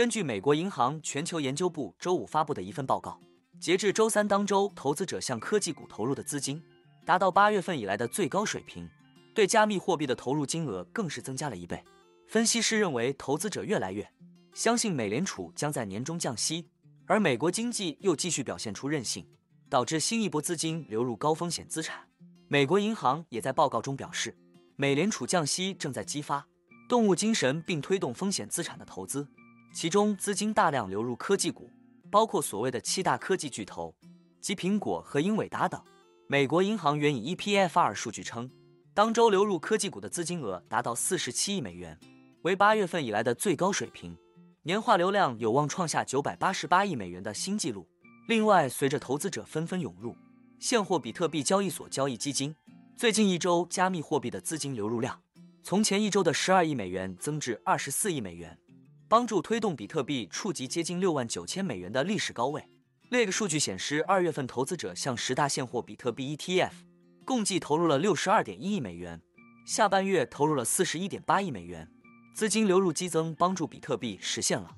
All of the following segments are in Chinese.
根据美国银行全球研究部周五发布的一份报告，截至周三当周，投资者向科技股投入的资金达到八月份以来的最高水平，对加密货币的投入金额更是增加了一倍。分析师认为，投资者越来越相信美联储将在年中降息，而美国经济又继续表现出韧性，导致新一波资金流入高风险资产。美国银行也在报告中表示，美联储降息正在激发动物精神，并推动风险资产的投资，其中资金大量流入科技股，包括所谓的七大科技巨头及苹果和英伟达等。美国银行援引 EPFR 数据称，当周流入科技股的资金额达到四十七亿美元。为八月份以来的最高水平，年化流量有望创下九百八十八亿美元的新纪录。另外，随着投资者纷纷涌入现货比特币交易所交易基金，最近一周加密货币的资金流入量从前一周的十二亿美元增至二十四亿美元，帮助推动比特币触及接近六万九千美元的历史高位。另一个数据显示，二月份投资者向十大现货比特币 ETF 共计投入了六十二点一亿美元，下半月投入了四十一点八亿美元。资金流入激增，帮助比特币实现了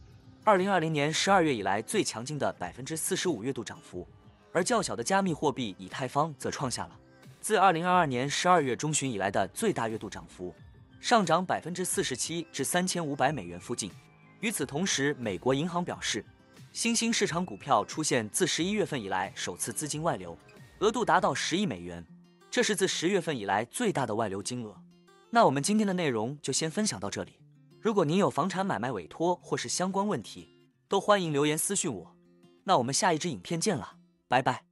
二零二零年十二月以来最强劲的百分之四十五月度涨幅，而较小的加密货币以太坊则创下了自二零二二年十二月中旬以来的最大月度涨幅，上涨百分之四十七至三千五百美元附近。与此同时，美国银行表示，新兴市场股票出现自十一月份以来首次资金外流，额度达到十亿美元，这是自十月份以来最大的外流金额。那我们今天的内容就先分享到这里。如果您有房产买卖委托或是相关问题，都欢迎留言私讯我。那我们下一支影片见了，拜拜。